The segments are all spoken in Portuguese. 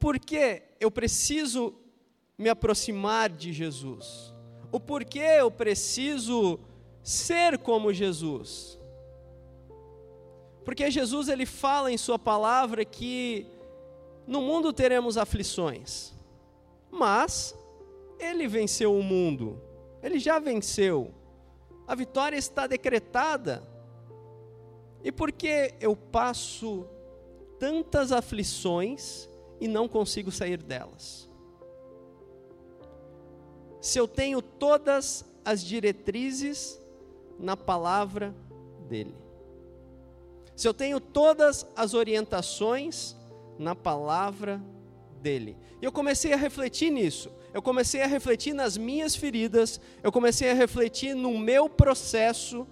porquê eu preciso me aproximar de Jesus, o porquê eu preciso ser como Jesus. Porque Jesus ele fala em sua palavra que no mundo teremos aflições, mas ele venceu o mundo. Ele já venceu. A vitória está decretada. E por que eu passo tantas aflições e não consigo sair delas? Se eu tenho todas as diretrizes na palavra dele. Se eu tenho todas as orientações na palavra dele. E eu comecei a refletir nisso. Eu comecei a refletir nas minhas feridas, eu comecei a refletir no meu processo.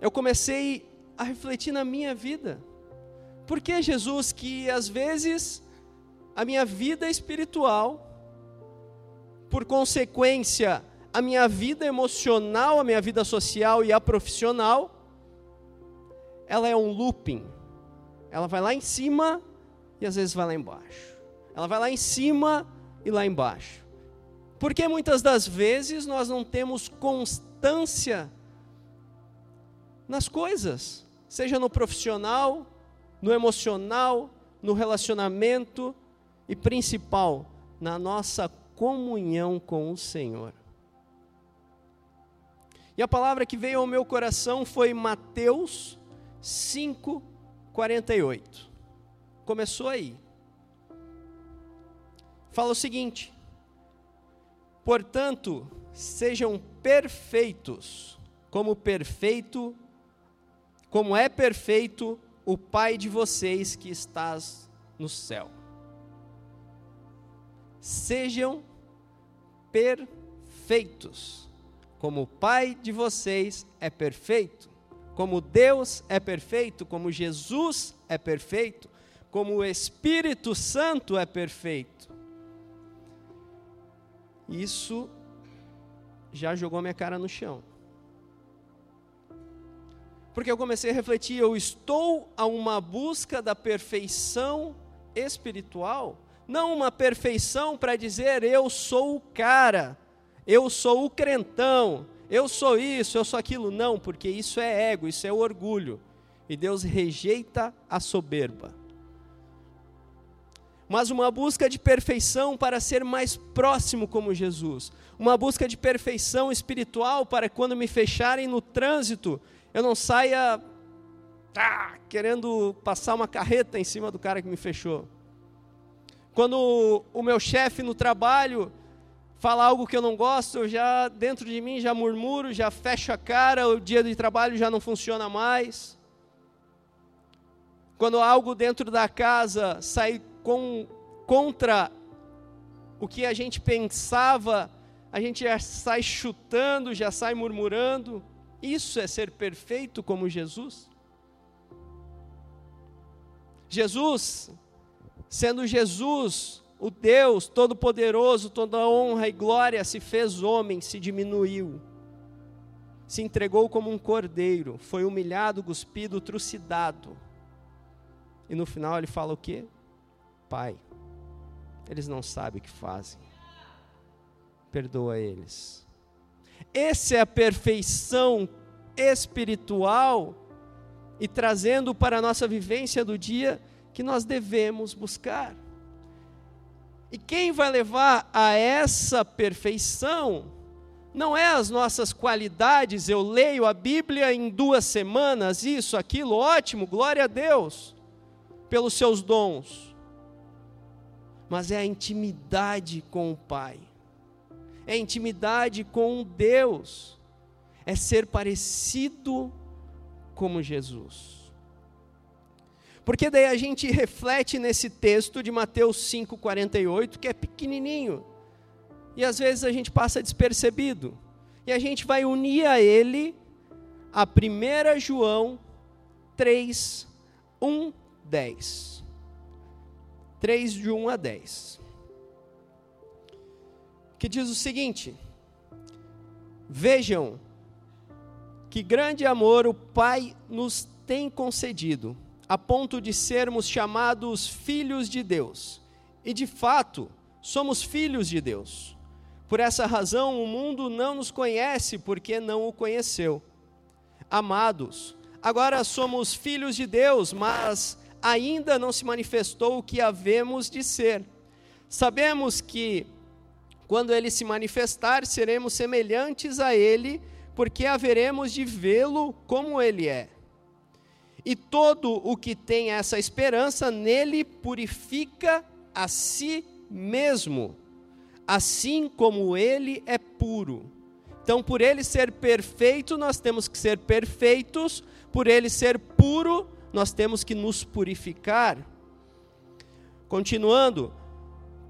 Eu comecei a refletir na minha vida. Por que Jesus que às vezes a minha vida espiritual por consequência a minha vida emocional, a minha vida social e a profissional, ela é um looping. Ela vai lá em cima e às vezes vai lá embaixo. Ela vai lá em cima e lá embaixo. Porque muitas das vezes nós não temos constância nas coisas, seja no profissional, no emocional, no relacionamento e principal, na nossa comunhão com o Senhor. E a palavra que veio ao meu coração foi Mateus 5, 48. Começou aí. Fala o seguinte: Portanto, sejam perfeitos, como perfeito, como é perfeito o Pai de vocês que estás no céu. Sejam perfeitos como o Pai de vocês é perfeito, como Deus é perfeito, como Jesus é perfeito, como o Espírito Santo é perfeito. Isso já jogou minha cara no chão. Porque eu comecei a refletir, eu estou a uma busca da perfeição espiritual, não uma perfeição para dizer eu sou o cara, eu sou o crentão, eu sou isso, eu sou aquilo. Não, porque isso é ego, isso é orgulho. E Deus rejeita a soberba. Mas uma busca de perfeição para ser mais próximo como Jesus. Uma busca de perfeição espiritual para quando me fecharem no trânsito, eu não saia ah, querendo passar uma carreta em cima do cara que me fechou. Quando o meu chefe no trabalho fala algo que eu não gosto, eu já dentro de mim já murmuro, já fecho a cara, o dia de trabalho já não funciona mais. Quando algo dentro da casa sai com, contra o que a gente pensava, a gente já sai chutando, já sai murmurando. Isso é ser perfeito como Jesus? Jesus, sendo Jesus, o Deus Todo-Poderoso, toda honra e glória, se fez homem, se diminuiu, se entregou como um cordeiro, foi humilhado, cuspido, trucidado. E no final ele fala o quê? Pai, eles não sabem o que fazem. Perdoa eles. Essa é a perfeição espiritual e trazendo para a nossa vivência do dia que nós devemos buscar. E quem vai levar a essa perfeição não é as nossas qualidades, eu leio a Bíblia em duas semanas, isso, aquilo, ótimo, glória a Deus pelos seus dons, mas é a intimidade com o Pai, é a intimidade com Deus, é ser parecido como Jesus. Porque daí a gente reflete nesse texto de Mateus 5:48, que é pequenininho. E às vezes a gente passa despercebido. E a gente vai unir a ele a 1 João 3, 1, 10. 3 de 1 a 10. Que diz o seguinte: Vejam que grande amor o Pai nos tem concedido a ponto de sermos chamados filhos de Deus. E de fato, somos filhos de Deus. Por essa razão, o mundo não nos conhece porque não o conheceu. Amados, agora somos filhos de Deus, mas ainda não se manifestou o que havemos de ser. Sabemos que, quando ele se manifestar, seremos semelhantes a ele, porque haveremos de vê-lo como ele é. E todo o que tem essa esperança nele purifica a si mesmo, assim como ele é puro. Então, por ele ser perfeito, nós temos que ser perfeitos, por ele ser puro, nós temos que nos purificar. Continuando,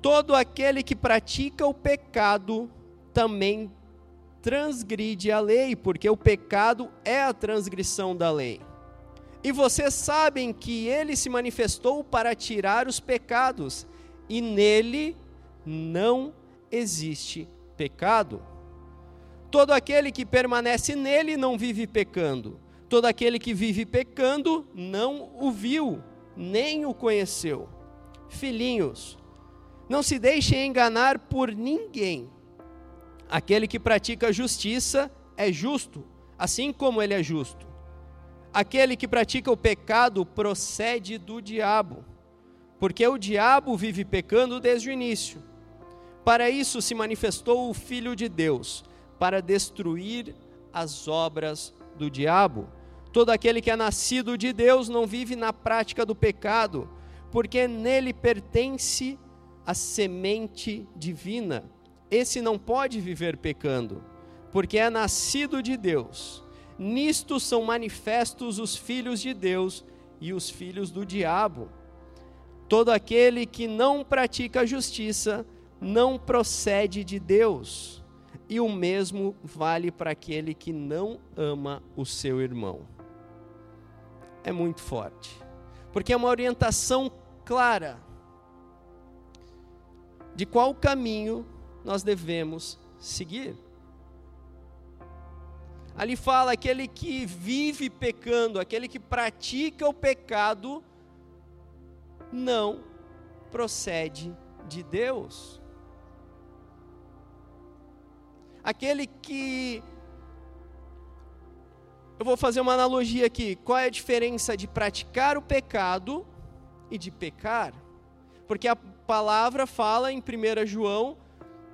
todo aquele que pratica o pecado também transgride a lei, porque o pecado é a transgressão da lei. E vocês sabem que ele se manifestou para tirar os pecados, e nele não existe pecado. Todo aquele que permanece nele não vive pecando. Todo aquele que vive pecando não o viu, nem o conheceu. Filhinhos, não se deixem enganar por ninguém. Aquele que pratica justiça é justo, assim como ele é justo. Aquele que pratica o pecado procede do diabo, porque o diabo vive pecando desde o início. Para isso se manifestou o Filho de Deus, para destruir as obras do diabo. Todo aquele que é nascido de Deus não vive na prática do pecado, porque nele pertence a semente divina. Esse não pode viver pecando, porque é nascido de Deus. Nisto são manifestos os filhos de Deus e os filhos do diabo. Todo aquele que não pratica a justiça não procede de Deus, e o mesmo vale para aquele que não ama o seu irmão. É muito forte, porque é uma orientação clara de qual caminho nós devemos seguir. Ali fala aquele que vive pecando, aquele que pratica o pecado, não procede de Deus. Aquele que. Eu vou fazer uma analogia aqui. Qual é a diferença de praticar o pecado e de pecar? Porque a palavra fala em 1 João,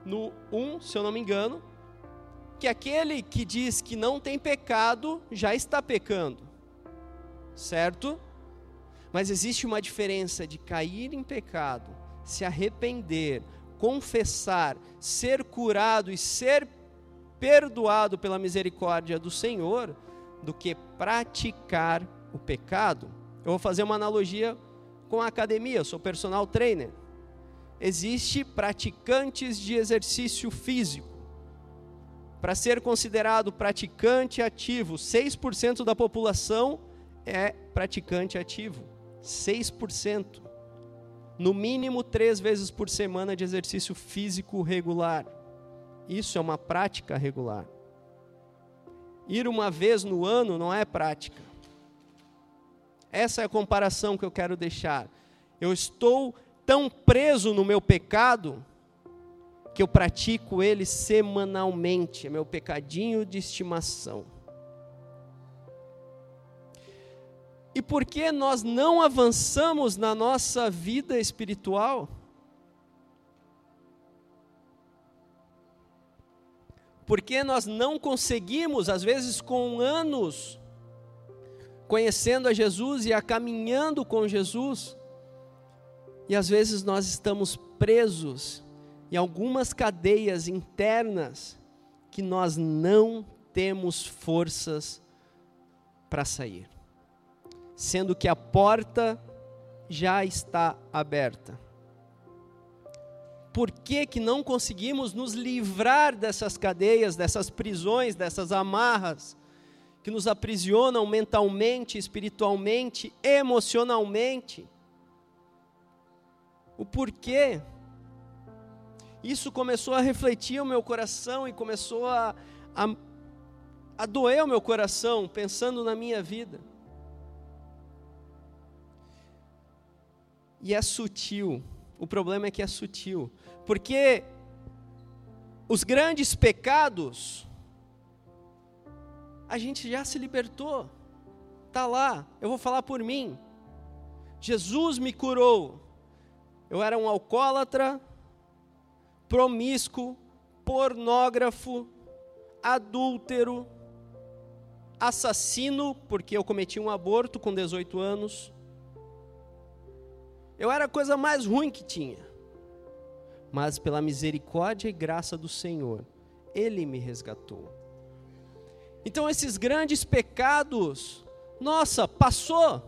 no 1, se eu não me engano, que aquele que diz que não tem pecado já está pecando, certo? Mas existe uma diferença de cair em pecado, se arrepender, confessar, ser curado e ser perdoado pela misericórdia do Senhor, do que praticar o pecado. Eu vou fazer uma analogia com a academia, eu sou personal trainer. Existe praticantes de exercício físico para ser considerado praticante ativo, 6% da população é praticante ativo. 6%. No mínimo três vezes por semana de exercício físico regular. Isso é uma prática regular. Ir uma vez no ano não é prática. Essa é a comparação que eu quero deixar. Eu estou tão preso no meu pecado que eu pratico ele semanalmente, é meu pecadinho de estimação. E por que nós não avançamos na nossa vida espiritual? Porque nós não conseguimos, às vezes com anos, conhecendo a Jesus e a caminhando com Jesus, e às vezes nós estamos presos em algumas cadeias internas que nós não temos forças para sair, sendo que a porta já está aberta. Por que, que não conseguimos nos livrar dessas cadeias, dessas prisões, dessas amarras que nos aprisionam mentalmente, espiritualmente, emocionalmente? O porquê? Isso começou a refletir o meu coração e começou a, a, a doer o meu coração, pensando na minha vida. E é sutil, O problema é que é sutil. Porque os grandes pecados, a gente já se libertou. Está lá, eu vou falar por mim. Jesus me curou. Eu era um alcoólatra, promíscuo, pornógrafo, adúltero, assassino, porque eu cometi um aborto com 18 anos. Eu era a coisa mais ruim que tinha. Mas pela misericórdia e graça do Senhor, Ele me resgatou. Então esses grandes pecados, nossa, passou.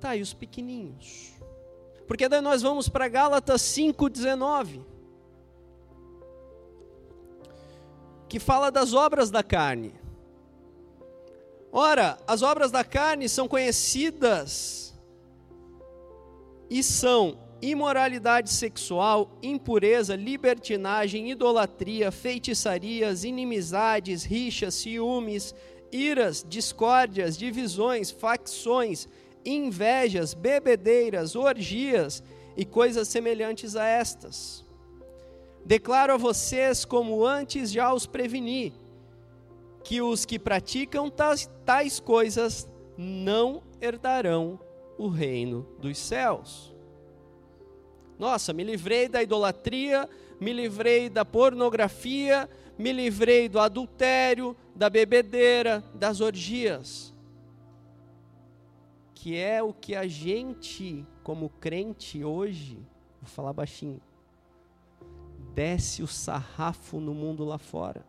Tá, e os pequeninhos? Porque daí nós vamos para Gálatas 5,19. Que fala das obras da carne. Ora, as obras da carne são conhecidas e são imoralidade sexual, impureza, libertinagem, idolatria, feitiçarias, inimizades, rixas, ciúmes, iras, discórdias, divisões, facções, invejas, bebedeiras, orgias e coisas semelhantes a estas. Declaro a vocês, como antes já os preveni, que os que praticam tais, tais coisas não herdarão o reino dos céus. Nossa, me livrei da idolatria, me livrei da pornografia, me livrei do adultério, da bebedeira, das orgias. Que é o que a gente, como crente hoje, vou falar baixinho, desce o sarrafo no mundo lá fora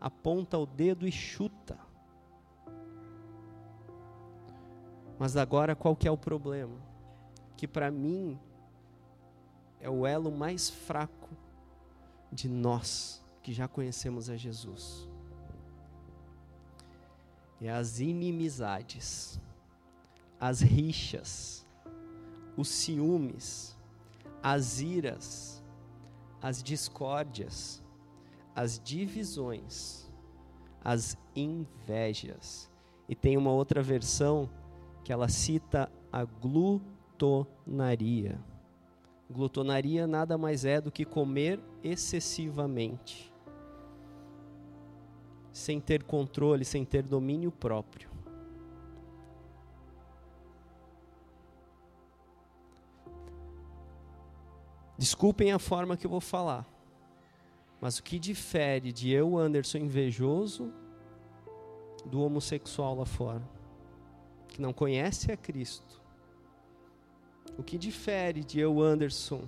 aponta o dedo e chuta. Mas agora qual que é o problema? Que para mim é o elo mais fraco de nós que já conhecemos a Jesus. É as inimizades, as rixas, os ciúmes, as iras, as discórdias, as divisões, as invejas. E tem uma outra versão que ela cita a glutonaria. Glutonaria nada mais é do que comer excessivamente, sem ter controle, sem ter domínio próprio. Desculpem a forma que eu vou falar. Mas o que difere de eu, Anderson, invejoso, do homossexual lá fora, que não conhece a Cristo? O que difere de eu, Anderson,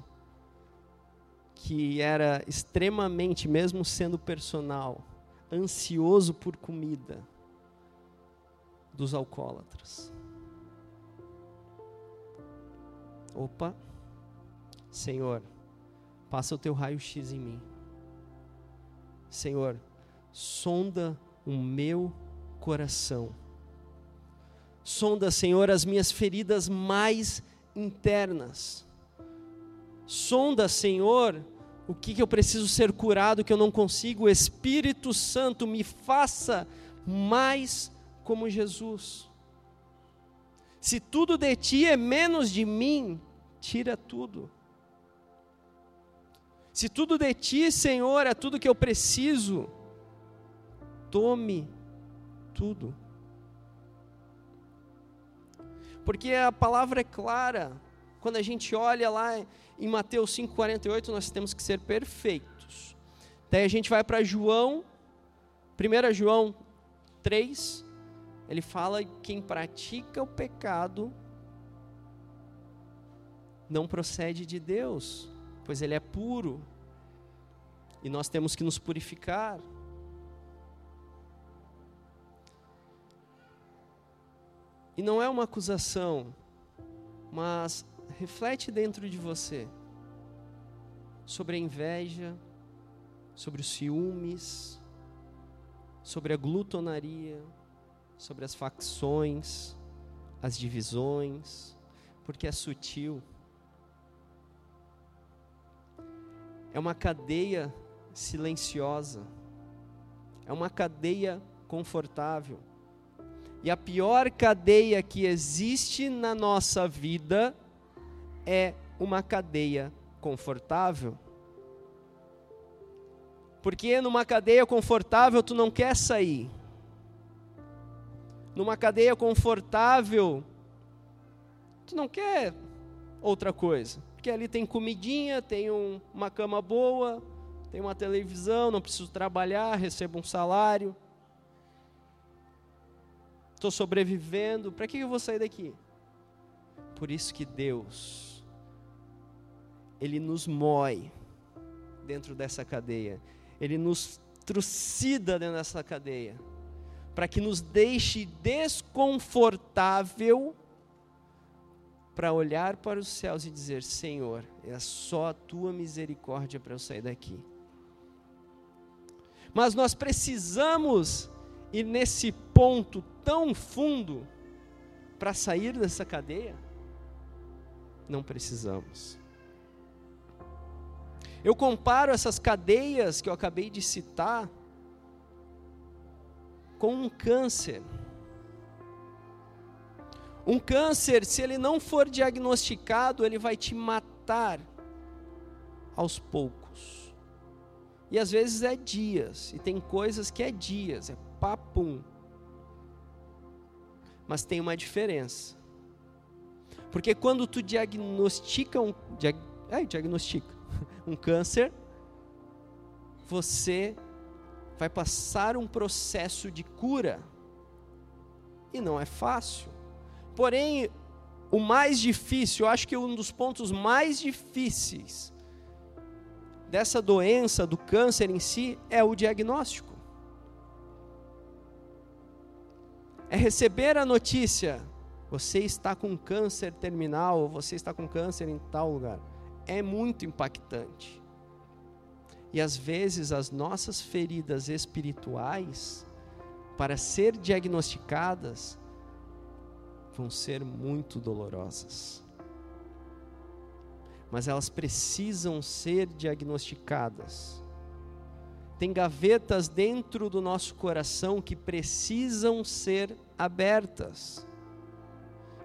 que era extremamente, mesmo sendo personal, ansioso por comida, dos alcoólatras? Opa, Senhor, passa o teu raio-x em mim. Senhor, sonda o meu coração. Sonda, Senhor, as minhas feridas mais internas. Sonda, Senhor, o que, que eu preciso ser curado que eu não consigo. Espírito Santo me faça mais como Jesus. Se tudo de ti é menos de mim, tira tudo. Se tudo de ti, Senhor, é tudo que eu preciso, tome tudo. Porque a palavra é clara. Quando a gente olha lá em Mateus 5,48, nós temos que ser perfeitos. Daí a gente vai para João, 1 João 3, ele fala que quem pratica o pecado não procede de Deus pois ele é puro. E nós temos que nos purificar. E não é uma acusação, mas reflete dentro de você sobre a inveja, sobre os ciúmes, sobre a glutonaria, sobre as facções, as divisões, porque é sutil. É uma cadeia silenciosa, é uma cadeia confortável. E a pior cadeia que existe na nossa vida é uma cadeia confortável. Porque numa cadeia confortável tu não quer sair. Numa cadeia confortável tu não quer outra coisa. Porque ali tem comidinha, tem um, uma cama boa, tem uma televisão, não preciso trabalhar, recebo um salário. Estou sobrevivendo, para que eu vou sair daqui? Por isso que Deus, Ele nos moe dentro dessa cadeia, Ele nos trucida dentro dessa cadeia, para que nos deixe desconfortável para olhar para os céus e dizer: Senhor, é só a tua misericórdia para eu sair daqui. Mas nós precisamos ir nesse ponto tão fundo para sair dessa cadeia? Não precisamos. Eu comparo essas cadeias que eu acabei de citar com um câncer. Um câncer, se ele não for diagnosticado, ele vai te matar aos poucos. E às vezes é dias, e tem coisas que é dias, é papum. Mas tem uma diferença. Porque quando tu diagnostica um, diag, é, diagnostica um câncer, você vai passar um processo de cura. E não é fácil. Porém, o mais difícil, eu acho que um dos pontos mais difíceis dessa doença, do câncer em si, é o diagnóstico. É receber a notícia: você está com câncer terminal, você está com câncer em tal lugar. É muito impactante. E às vezes as nossas feridas espirituais, para ser diagnosticadas, vão ser muito dolorosas. Mas elas precisam ser diagnosticadas. Tem gavetas dentro do nosso coração que precisam ser abertas,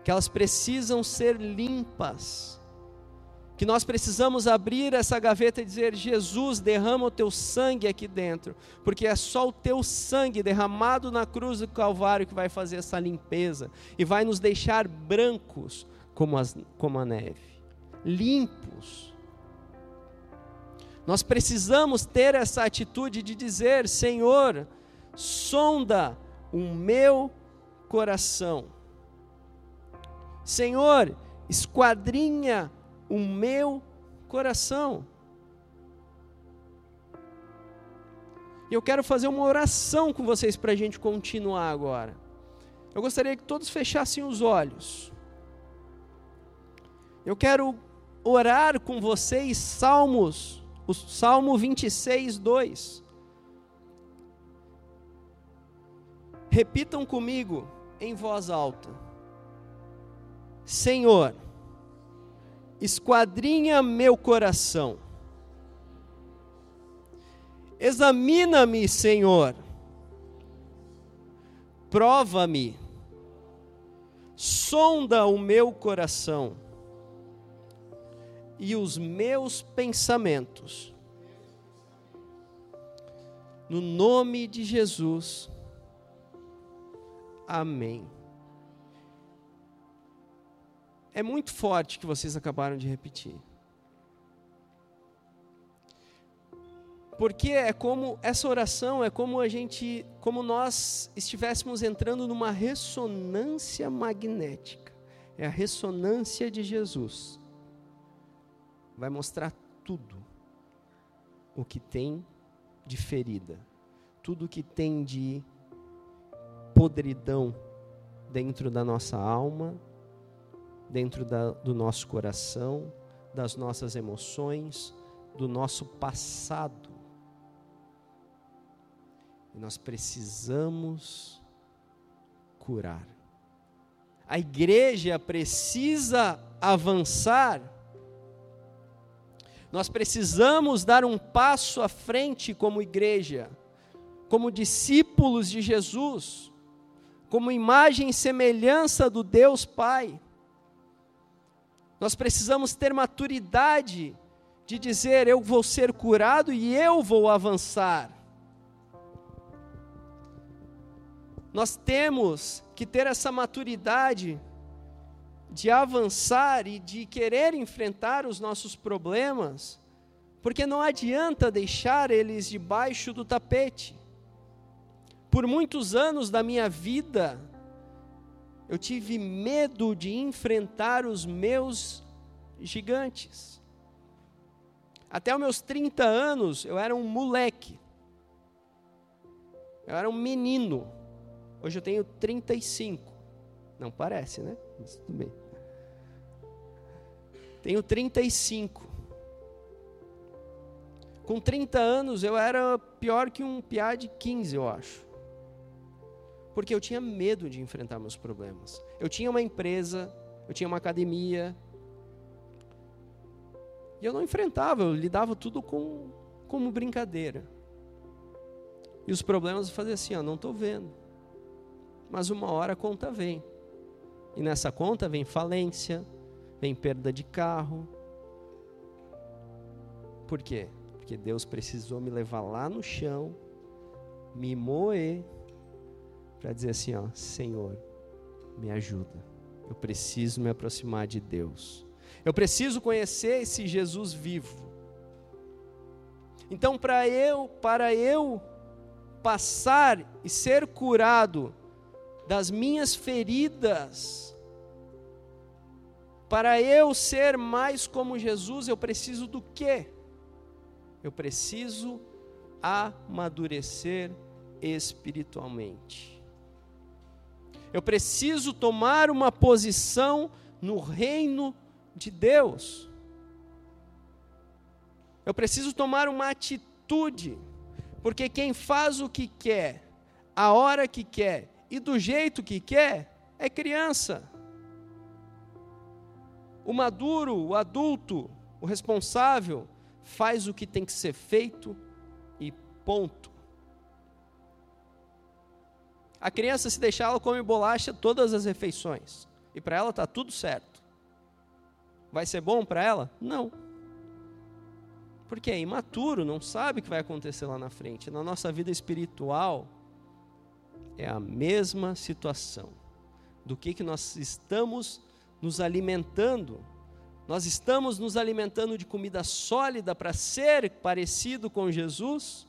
que elas precisam ser limpas que nós precisamos abrir essa gaveta e dizer: Jesus, derrama o teu sangue aqui dentro, porque é só o teu sangue derramado na cruz do Calvário que vai fazer essa limpeza e vai nos deixar brancos como, as, como a neve, limpos. Nós precisamos ter essa atitude de dizer: Senhor, sonda o meu coração. Senhor, esquadrinha o meu coração. E eu quero fazer uma oração com vocês para a gente continuar agora. Eu gostaria que todos fechassem os olhos. Eu quero orar com vocês Salmos, o Salmo 26, 2. Repitam comigo em voz alta: Senhor, esquadrinha meu coração. Examina-me, Senhor. Prova-me. Sonda o meu coração e os meus pensamentos. No nome de Jesus. Amém é muito forte que vocês acabaram de repetir. Porque é como essa oração é como a gente, como nós estivéssemos entrando numa ressonância magnética. É a ressonância de Jesus. Vai mostrar tudo o que tem de ferida, tudo o que tem de podridão dentro da nossa alma, dentro da, do nosso coração, das nossas emoções, do nosso passado. E nós precisamos curar. A igreja precisa avançar. Nós precisamos dar um passo à frente como igreja, como discípulos de Jesus, como imagem e semelhança do Deus Pai. Nós precisamos ter maturidade de dizer: eu vou ser curado e eu vou avançar. Nós temos que ter essa maturidade de avançar e de querer enfrentar os nossos problemas, porque não adianta deixar eles debaixo do tapete. Por muitos anos da minha vida, eu tive medo de enfrentar os meus gigantes. Até os meus 30 anos, eu era um moleque. Eu era um menino. Hoje eu tenho 35. Não parece, né? Mas tudo bem. Tenho 35. Com 30 anos eu era pior que um piá de 15, eu acho. Porque eu tinha medo de enfrentar meus problemas. Eu tinha uma empresa, eu tinha uma academia. E eu não enfrentava, eu lidava tudo com, como brincadeira. E os problemas eu fazia assim, ó, não estou vendo. Mas uma hora a conta vem. E nessa conta vem falência, vem perda de carro. Por quê? Porque Deus precisou me levar lá no chão, me moer, para dizer assim: ó, Senhor, me ajuda. Eu preciso me aproximar de Deus. Eu preciso conhecer esse Jesus vivo. Então, para eu, para eu passar e ser curado das minhas feridas, para eu ser mais como Jesus, eu preciso do quê? Eu preciso amadurecer espiritualmente. Eu preciso tomar uma posição no reino de Deus. Eu preciso tomar uma atitude, porque quem faz o que quer, a hora que quer e do jeito que quer é criança. O maduro, o adulto, o responsável, faz o que tem que ser feito e ponto. A criança, se deixar, ela come bolacha todas as refeições. E para ela está tudo certo. Vai ser bom para ela? Não. Porque é imaturo, não sabe o que vai acontecer lá na frente. Na nossa vida espiritual, é a mesma situação. Do que, que nós estamos nos alimentando. Nós estamos nos alimentando de comida sólida para ser parecido com Jesus?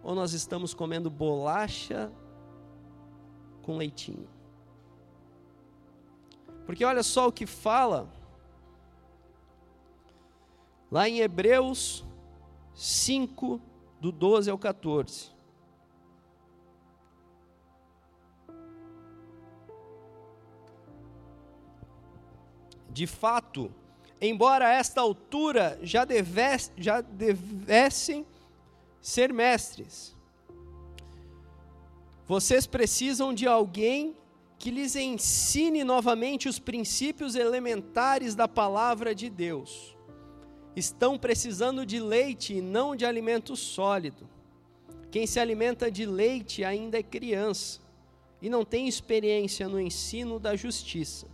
Ou nós estamos comendo bolacha com leitinho? Porque olha só o que fala lá em Hebreus 5, do 12 ao 14. De fato, embora a esta altura já, devesse, já devessem ser mestres, vocês precisam de alguém que lhes ensine novamente os princípios elementares da palavra de Deus. Estão precisando de leite e não de alimento sólido. Quem se alimenta de leite ainda é criança e não tem experiência no ensino da justiça.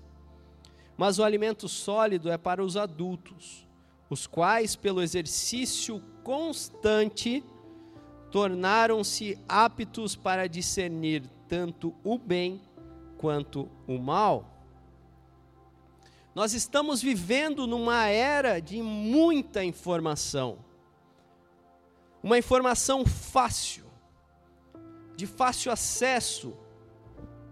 Mas o alimento sólido é para os adultos, os quais, pelo exercício constante, tornaram-se aptos para discernir tanto o bem quanto o mal. Nós estamos vivendo numa era de muita informação. Uma informação fácil, de fácil acesso,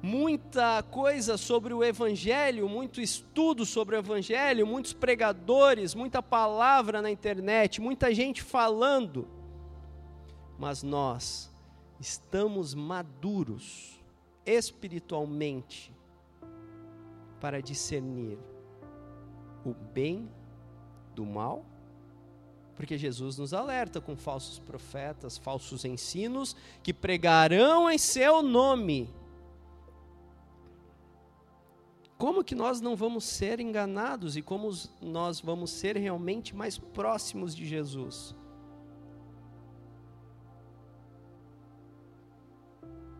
muita coisa sobre o Evangelho, muito estudo sobre o Evangelho, muitos pregadores, muita palavra na internet, muita gente falando. Mas nós estamos maduros espiritualmente para discernir o bem do mal? Porque Jesus nos alerta com falsos profetas, falsos ensinos que pregarão em seu nome como que nós não vamos ser enganados e como nós vamos ser realmente mais próximos de Jesus?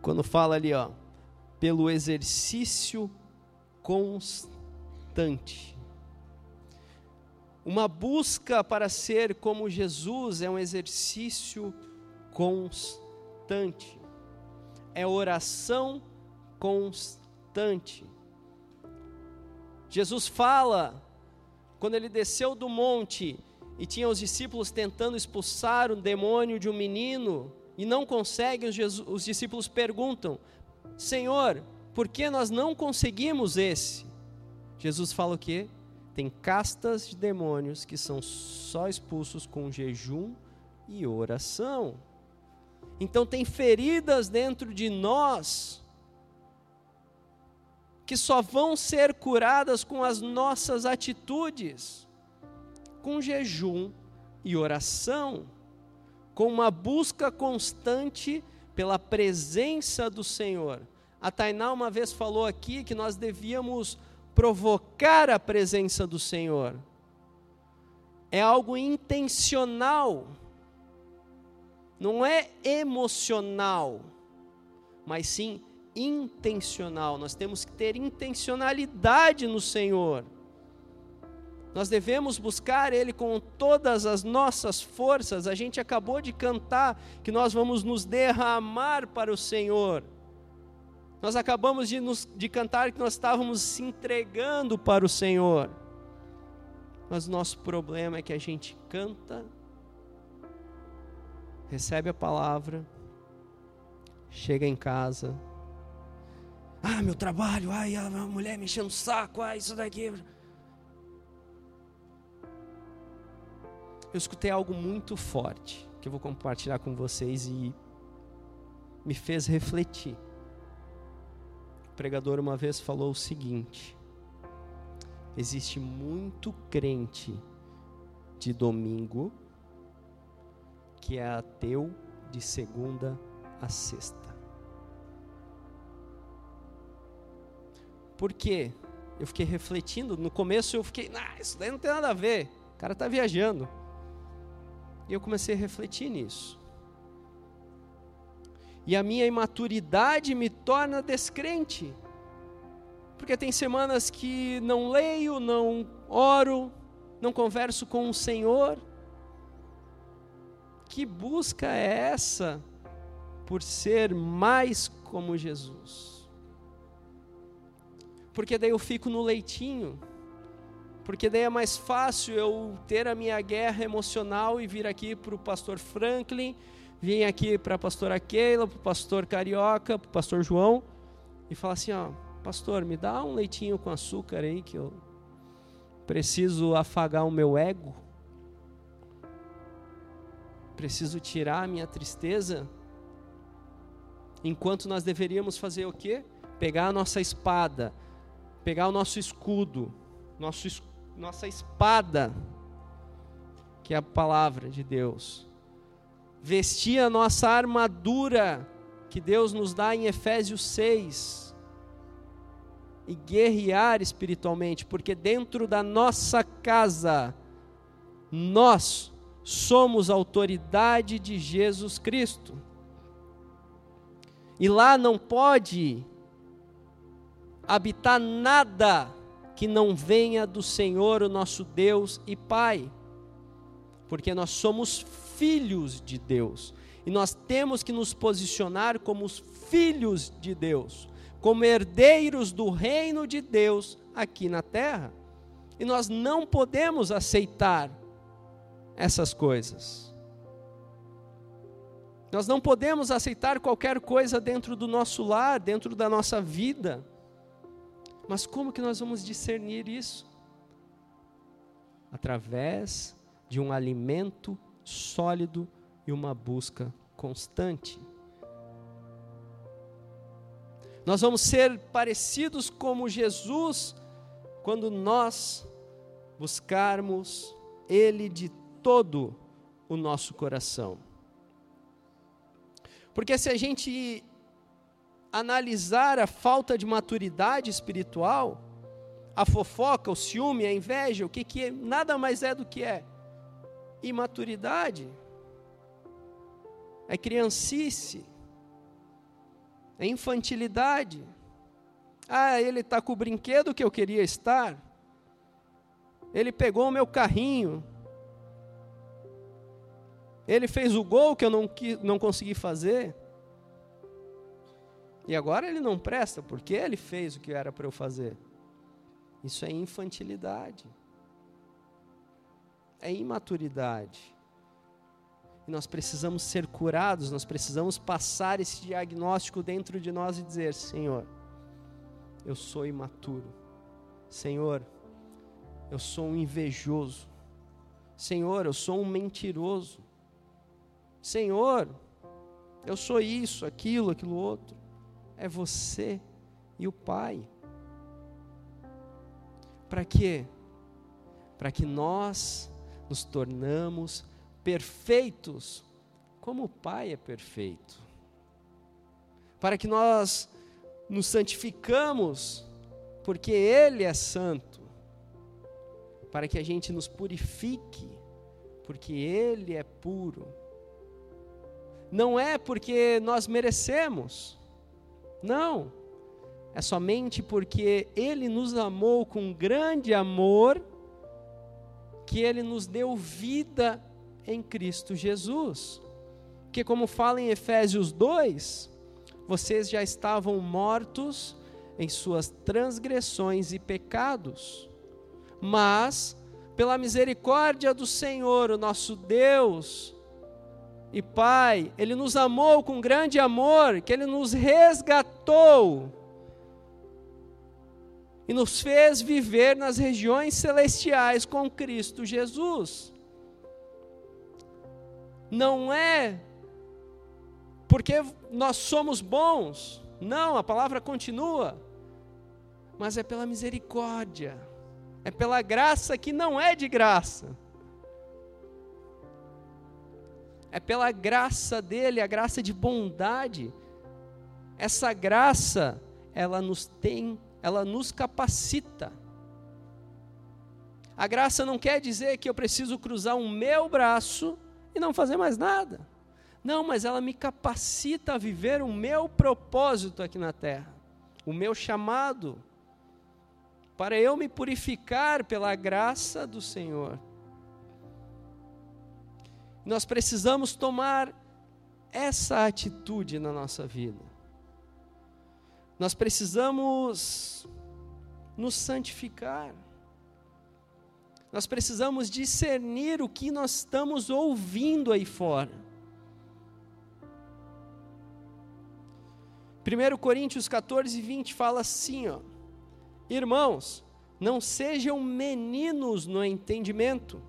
Quando fala ali, ó, pelo exercício constante. Uma busca para ser como Jesus é um exercício constante, é oração constante. Jesus fala, quando ele desceu do monte e tinha os discípulos tentando expulsar o demônio de um menino e não conseguem, os, Jesus, os discípulos perguntam: Senhor, por que nós não conseguimos esse? Jesus fala o quê? Tem castas de demônios que são só expulsos com jejum e oração. Então, tem feridas dentro de nós que só vão ser curadas com as nossas atitudes, com jejum e oração, com uma busca constante pela presença do Senhor. A Tainá uma vez falou aqui que nós devíamos provocar a presença do Senhor. É algo intencional, não é emocional, mas sim intencional. Nós temos que ter intencionalidade no Senhor. Nós devemos buscar Ele com todas as nossas forças. A gente acabou de cantar que nós vamos nos derramar para o Senhor. Nós acabamos de, nos, de cantar que nós estávamos se entregando para o Senhor. Mas nosso problema é que a gente canta, recebe a palavra, chega em casa, ah, meu trabalho, ai, a mulher me enchendo o saco, ai, isso daqui. Eu escutei algo muito forte que eu vou compartilhar com vocês e me fez refletir. O pregador uma vez falou o seguinte: existe muito crente de domingo que é ateu de segunda a sexta. Por quê? Eu fiquei refletindo, no começo eu fiquei, ah, isso daí não tem nada a ver, o cara está viajando. E eu comecei a refletir nisso. E a minha imaturidade me torna descrente. Porque tem semanas que não leio, não oro, não converso com o Senhor. Que busca é essa por ser mais como Jesus? Porque daí eu fico no leitinho. Porque daí é mais fácil eu ter a minha guerra emocional e vir aqui para o pastor Franklin vim aqui para a pastora Keila, para o pastor Carioca, para o pastor João, e falar assim: ó, pastor, me dá um leitinho com açúcar aí que eu preciso afagar o meu ego, preciso tirar a minha tristeza. Enquanto nós deveríamos fazer o quê? Pegar a nossa espada, pegar o nosso escudo, nosso, nossa espada, que é a palavra de Deus vestir a nossa armadura que Deus nos dá em Efésios 6 e guerrear espiritualmente, porque dentro da nossa casa nós somos autoridade de Jesus Cristo. E lá não pode habitar nada que não venha do Senhor, o nosso Deus e Pai, porque nós somos filhos de Deus. E nós temos que nos posicionar como os filhos de Deus, como herdeiros do reino de Deus aqui na terra. E nós não podemos aceitar essas coisas. Nós não podemos aceitar qualquer coisa dentro do nosso lar, dentro da nossa vida. Mas como que nós vamos discernir isso? Através de um alimento sólido e uma busca constante. Nós vamos ser parecidos como Jesus quando nós buscarmos Ele de todo o nosso coração. Porque se a gente analisar a falta de maturidade espiritual, a fofoca, o ciúme, a inveja, o que, que é, nada mais é do que é imaturidade, é criancice, é infantilidade. Ah, ele está com o brinquedo que eu queria estar. Ele pegou o meu carrinho. Ele fez o gol que eu não, não consegui fazer. E agora ele não presta porque ele fez o que era para eu fazer. Isso é infantilidade. É imaturidade. E nós precisamos ser curados, nós precisamos passar esse diagnóstico dentro de nós e dizer: Senhor, eu sou imaturo. Senhor, eu sou um invejoso. Senhor, eu sou um mentiroso. Senhor, eu sou isso, aquilo, aquilo outro. É você e o Pai. Para quê? Para que nós nos tornamos perfeitos, como o Pai é perfeito. Para que nós nos santificamos, porque Ele é santo. Para que a gente nos purifique, porque Ele é puro. Não é porque nós merecemos, não. É somente porque Ele nos amou com grande amor, que Ele nos deu vida em Cristo Jesus. Que, como fala em Efésios 2, vocês já estavam mortos em suas transgressões e pecados, mas, pela misericórdia do Senhor, o nosso Deus e Pai, Ele nos amou com grande amor, que Ele nos resgatou e nos fez viver nas regiões celestiais com Cristo Jesus. Não é porque nós somos bons, não, a palavra continua, mas é pela misericórdia, é pela graça que não é de graça, é pela graça dele, a graça de bondade. Essa graça, ela nos tem, ela nos capacita. A graça não quer dizer que eu preciso cruzar o meu braço e não fazer mais nada. Não, mas ela me capacita a viver o meu propósito aqui na terra, o meu chamado, para eu me purificar pela graça do Senhor. Nós precisamos tomar essa atitude na nossa vida. Nós precisamos nos santificar. Nós precisamos discernir o que nós estamos ouvindo aí fora. 1 Coríntios 14, 20 fala assim: ó, Irmãos, não sejam meninos no entendimento.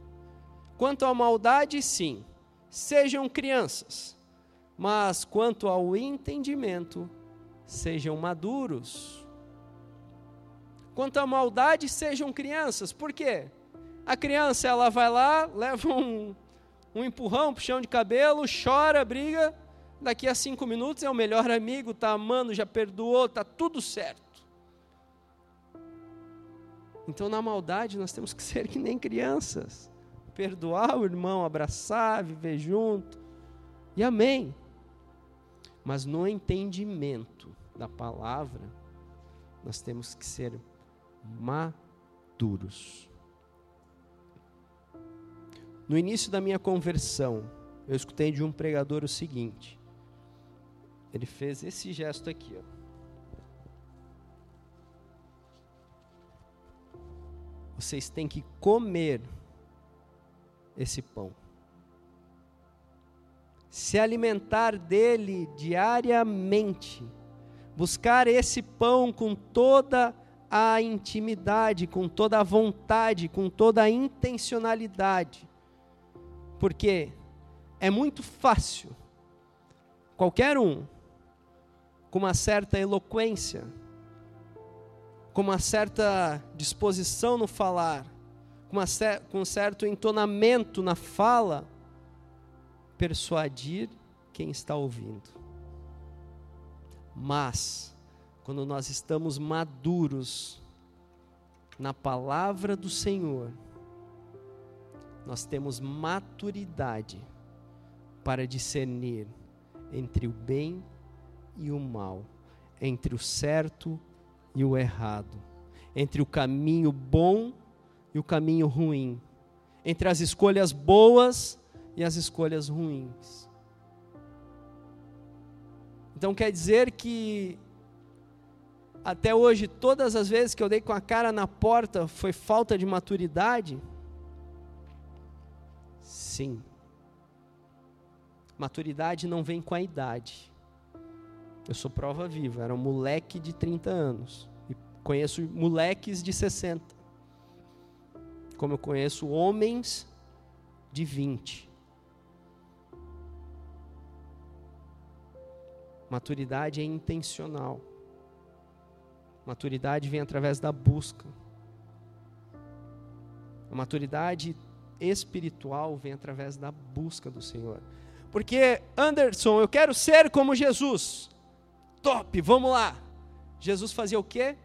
Quanto à maldade, sim, sejam crianças. Mas quanto ao entendimento, sejam maduros. Quanto à maldade, sejam crianças. Por quê? A criança, ela vai lá, leva um, um empurrão, puxão de cabelo, chora, briga. Daqui a cinco minutos é o melhor amigo, está amando, já perdoou, está tudo certo. Então, na maldade, nós temos que ser que nem crianças. Perdoar o irmão, abraçar, viver junto. E amém. Mas no entendimento da palavra, nós temos que ser maduros. No início da minha conversão, eu escutei de um pregador o seguinte. Ele fez esse gesto aqui, ó. Vocês têm que comer esse pão. Se alimentar dele diariamente. Buscar esse pão com toda a intimidade, com toda a vontade, com toda a intencionalidade porque é muito fácil qualquer um com uma certa eloquência, com uma certa disposição no falar, com, uma, com um certo entonamento na fala, persuadir quem está ouvindo. Mas, quando nós estamos maduros na palavra do Senhor, nós temos maturidade para discernir entre o bem e o mal, entre o certo e o errado, entre o caminho bom e o caminho ruim, entre as escolhas boas e as escolhas ruins. Então quer dizer que até hoje, todas as vezes que eu dei com a cara na porta, foi falta de maturidade? Sim. Maturidade não vem com a idade. Eu sou prova viva, era um moleque de 30 anos. E conheço moleques de 60. Como eu conheço homens de 20. Maturidade é intencional. Maturidade vem através da busca. A maturidade espiritual vem através da busca do Senhor. Porque, Anderson, eu quero ser como Jesus. Top, vamos lá. Jesus fazia o quê?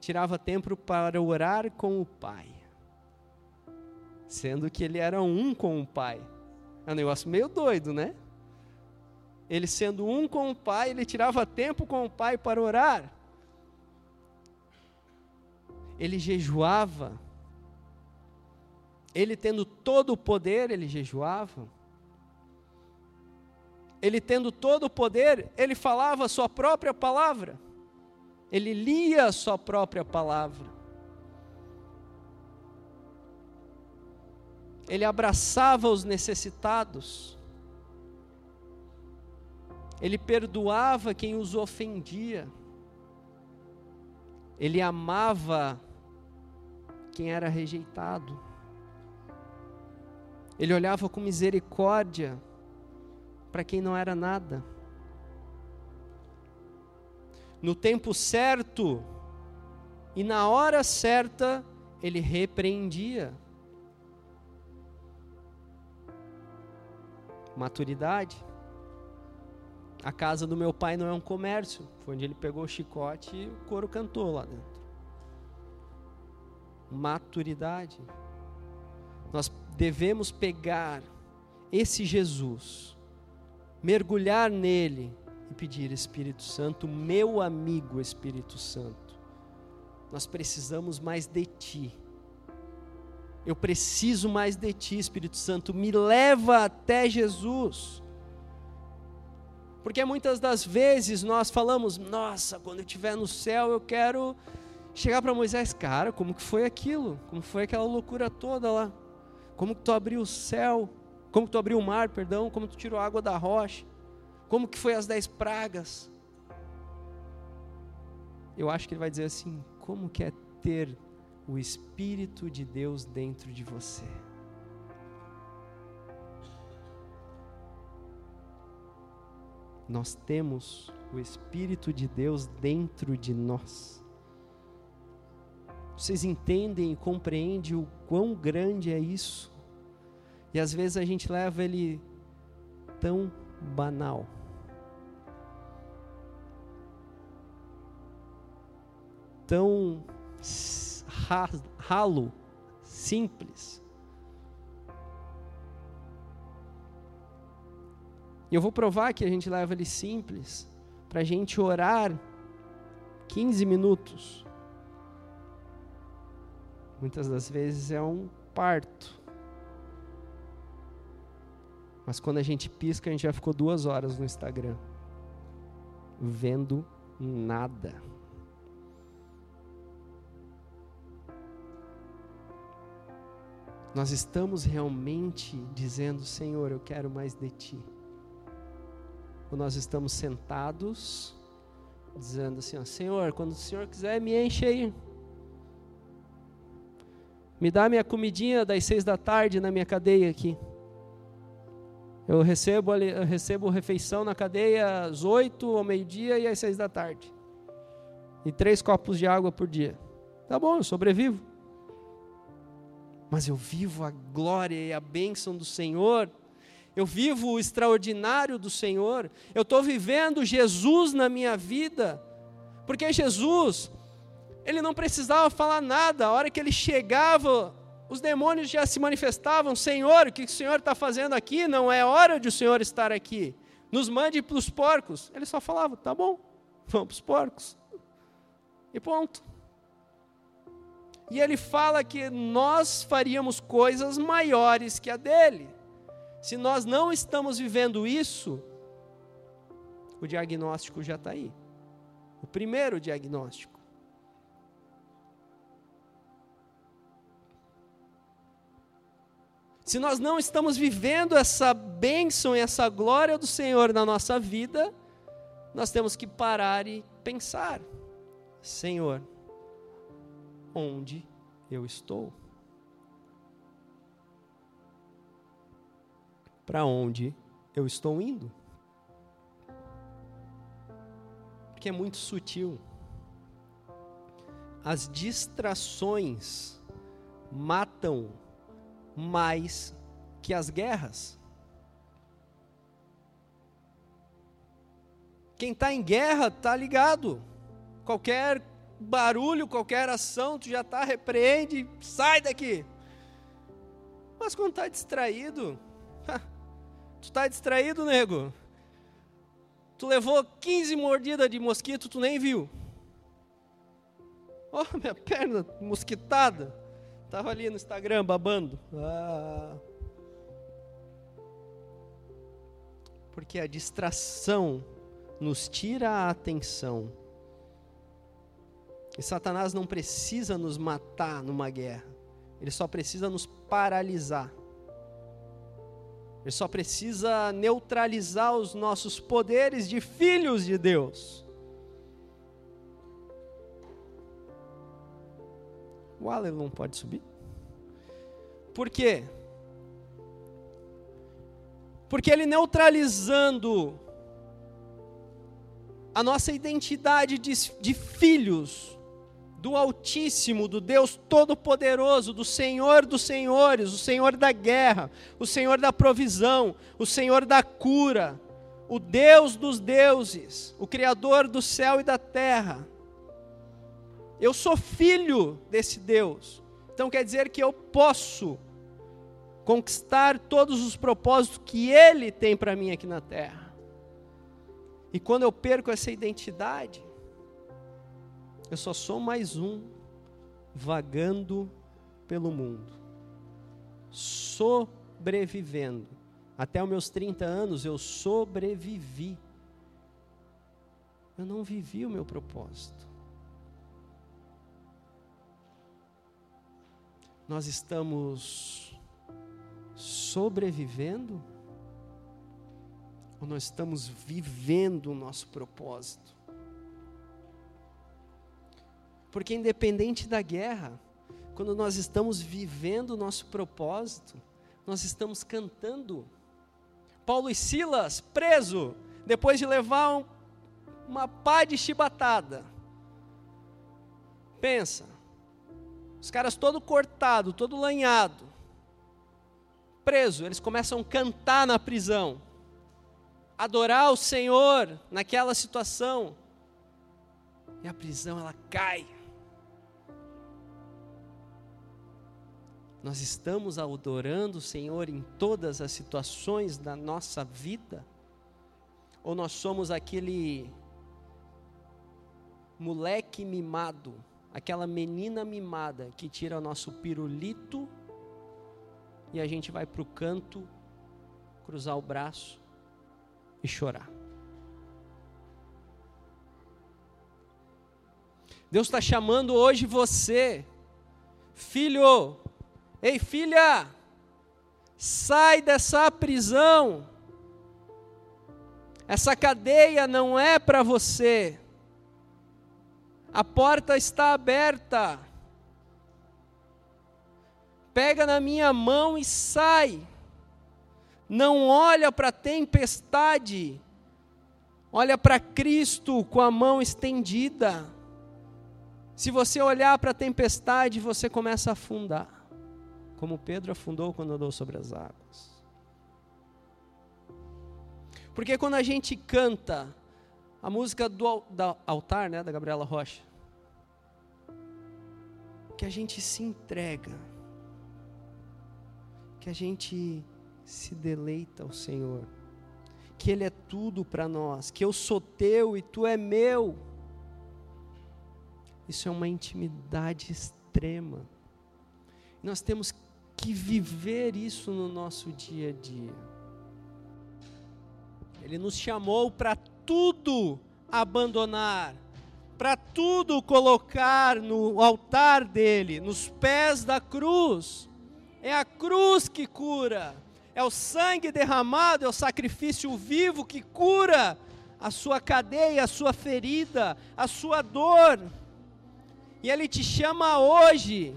Tirava tempo para orar com o Pai. Sendo que ele era um com o Pai. É um negócio meio doido, né? Ele sendo um com o Pai, ele tirava tempo com o Pai para orar ele jejuava. Ele tendo todo o poder, ele jejuava. Ele tendo todo o poder, ele falava a sua própria palavra. Ele lia a sua própria palavra. Ele abraçava os necessitados. Ele perdoava quem os ofendia. Ele amava quem era rejeitado. Ele olhava com misericórdia para quem não era nada. No tempo certo e na hora certa, ele repreendia. Maturidade. A casa do meu pai não é um comércio. Foi onde ele pegou o chicote e o couro cantou lá dentro maturidade. Nós devemos pegar esse Jesus, mergulhar nele e pedir: Espírito Santo, meu amigo Espírito Santo, nós precisamos mais de ti. Eu preciso mais de ti, Espírito Santo, me leva até Jesus. Porque muitas das vezes nós falamos: Nossa, quando eu estiver no céu eu quero chegar para Moisés, cara, como que foi aquilo? Como foi aquela loucura toda lá? Como que tu abriu o céu? Como que tu abriu o mar, perdão? Como tu tirou a água da rocha? Como que foi as dez pragas? Eu acho que ele vai dizer assim: como que é ter o Espírito de Deus dentro de você? Nós temos o Espírito de Deus dentro de nós. Vocês entendem e compreendem o quão grande é isso? E às vezes a gente leva ele tão banal. Tão ralo, simples. E eu vou provar que a gente leva ele simples, para a gente orar 15 minutos muitas das vezes é um parto. Mas quando a gente pisca, a gente já ficou duas horas no Instagram, vendo nada. Nós estamos realmente dizendo, Senhor, eu quero mais de Ti. Ou nós estamos sentados, dizendo assim, ó, Senhor, quando o Senhor quiser, me enche aí. Me dá minha comidinha das seis da tarde na minha cadeia aqui. Eu recebo, eu recebo refeição na cadeia às oito, ao meio-dia e às seis da tarde. E três copos de água por dia. Tá bom, eu sobrevivo. Mas eu vivo a glória e a bênção do Senhor. Eu vivo o extraordinário do Senhor. Eu estou vivendo Jesus na minha vida. Porque Jesus, ele não precisava falar nada, a hora que ele chegava, os demônios já se manifestavam: Senhor, o que o Senhor está fazendo aqui? Não é hora de o Senhor estar aqui. Nos mande para os porcos. Ele só falava: Tá bom, vamos para os porcos. E ponto. E ele fala que nós faríamos coisas maiores que a dele. Se nós não estamos vivendo isso, o diagnóstico já está aí. O primeiro diagnóstico. Se nós não estamos vivendo essa bênção e essa glória do Senhor na nossa vida, nós temos que parar e pensar: Senhor, onde eu estou? Para onde eu estou indo? Porque é muito sutil. As distrações matam mais que as guerras. Quem está em guerra está ligado. Qualquer barulho, qualquer ação, tu já está, repreende, sai daqui. Mas quando está distraído, tu está distraído, nego. Tu levou 15 mordidas de mosquito, tu nem viu. Oh, minha perna mosquitada. Tava ali no Instagram babando. Ah. Porque a distração nos tira a atenção e Satanás não precisa nos matar numa guerra, ele só precisa nos paralisar. Ele só precisa neutralizar os nossos poderes de filhos de Deus. O Alan não pode subir? Por quê? Porque ele neutralizando a nossa identidade de, de filhos, do Altíssimo, do Deus Todo-Poderoso, do Senhor dos Senhores, o Senhor da guerra, o Senhor da provisão, o Senhor da cura, o Deus dos deuses, o Criador do céu e da terra. Eu sou filho desse Deus, então quer dizer que eu posso conquistar todos os propósitos que Ele tem para mim aqui na terra. E quando eu perco essa identidade, eu só sou mais um vagando pelo mundo, sobrevivendo. Até os meus 30 anos eu sobrevivi. Eu não vivi o meu propósito. Nós estamos sobrevivendo ou nós estamos vivendo o nosso propósito? Porque independente da guerra, quando nós estamos vivendo o nosso propósito, nós estamos cantando. Paulo e Silas, preso, depois de levar um, uma pá de chibatada. Pensa, os caras todo cortado, todo lanhado, preso, eles começam a cantar na prisão, adorar o Senhor naquela situação, e a prisão ela cai. Nós estamos adorando o Senhor em todas as situações da nossa vida? Ou nós somos aquele moleque mimado, aquela menina mimada que tira o nosso pirulito e a gente vai para o canto, cruzar o braço e chorar? Deus está chamando hoje você, filho, Ei, filha, sai dessa prisão. Essa cadeia não é para você. A porta está aberta. Pega na minha mão e sai. Não olha para a tempestade. Olha para Cristo com a mão estendida. Se você olhar para a tempestade, você começa a afundar como Pedro afundou quando andou sobre as águas. Porque quando a gente canta a música do da altar, né, da Gabriela Rocha, que a gente se entrega, que a gente se deleita ao Senhor, que Ele é tudo para nós, que eu sou teu e tu é meu. Isso é uma intimidade extrema. Nós temos que viver isso no nosso dia a dia. Ele nos chamou para tudo abandonar, para tudo colocar no altar dele, nos pés da cruz. É a cruz que cura, é o sangue derramado, é o sacrifício vivo que cura a sua cadeia, a sua ferida, a sua dor. E ele te chama hoje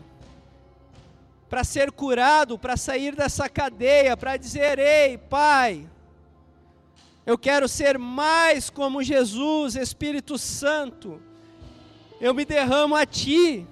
para ser curado, para sair dessa cadeia, para dizer: Ei, Pai, eu quero ser mais como Jesus, Espírito Santo, eu me derramo a Ti.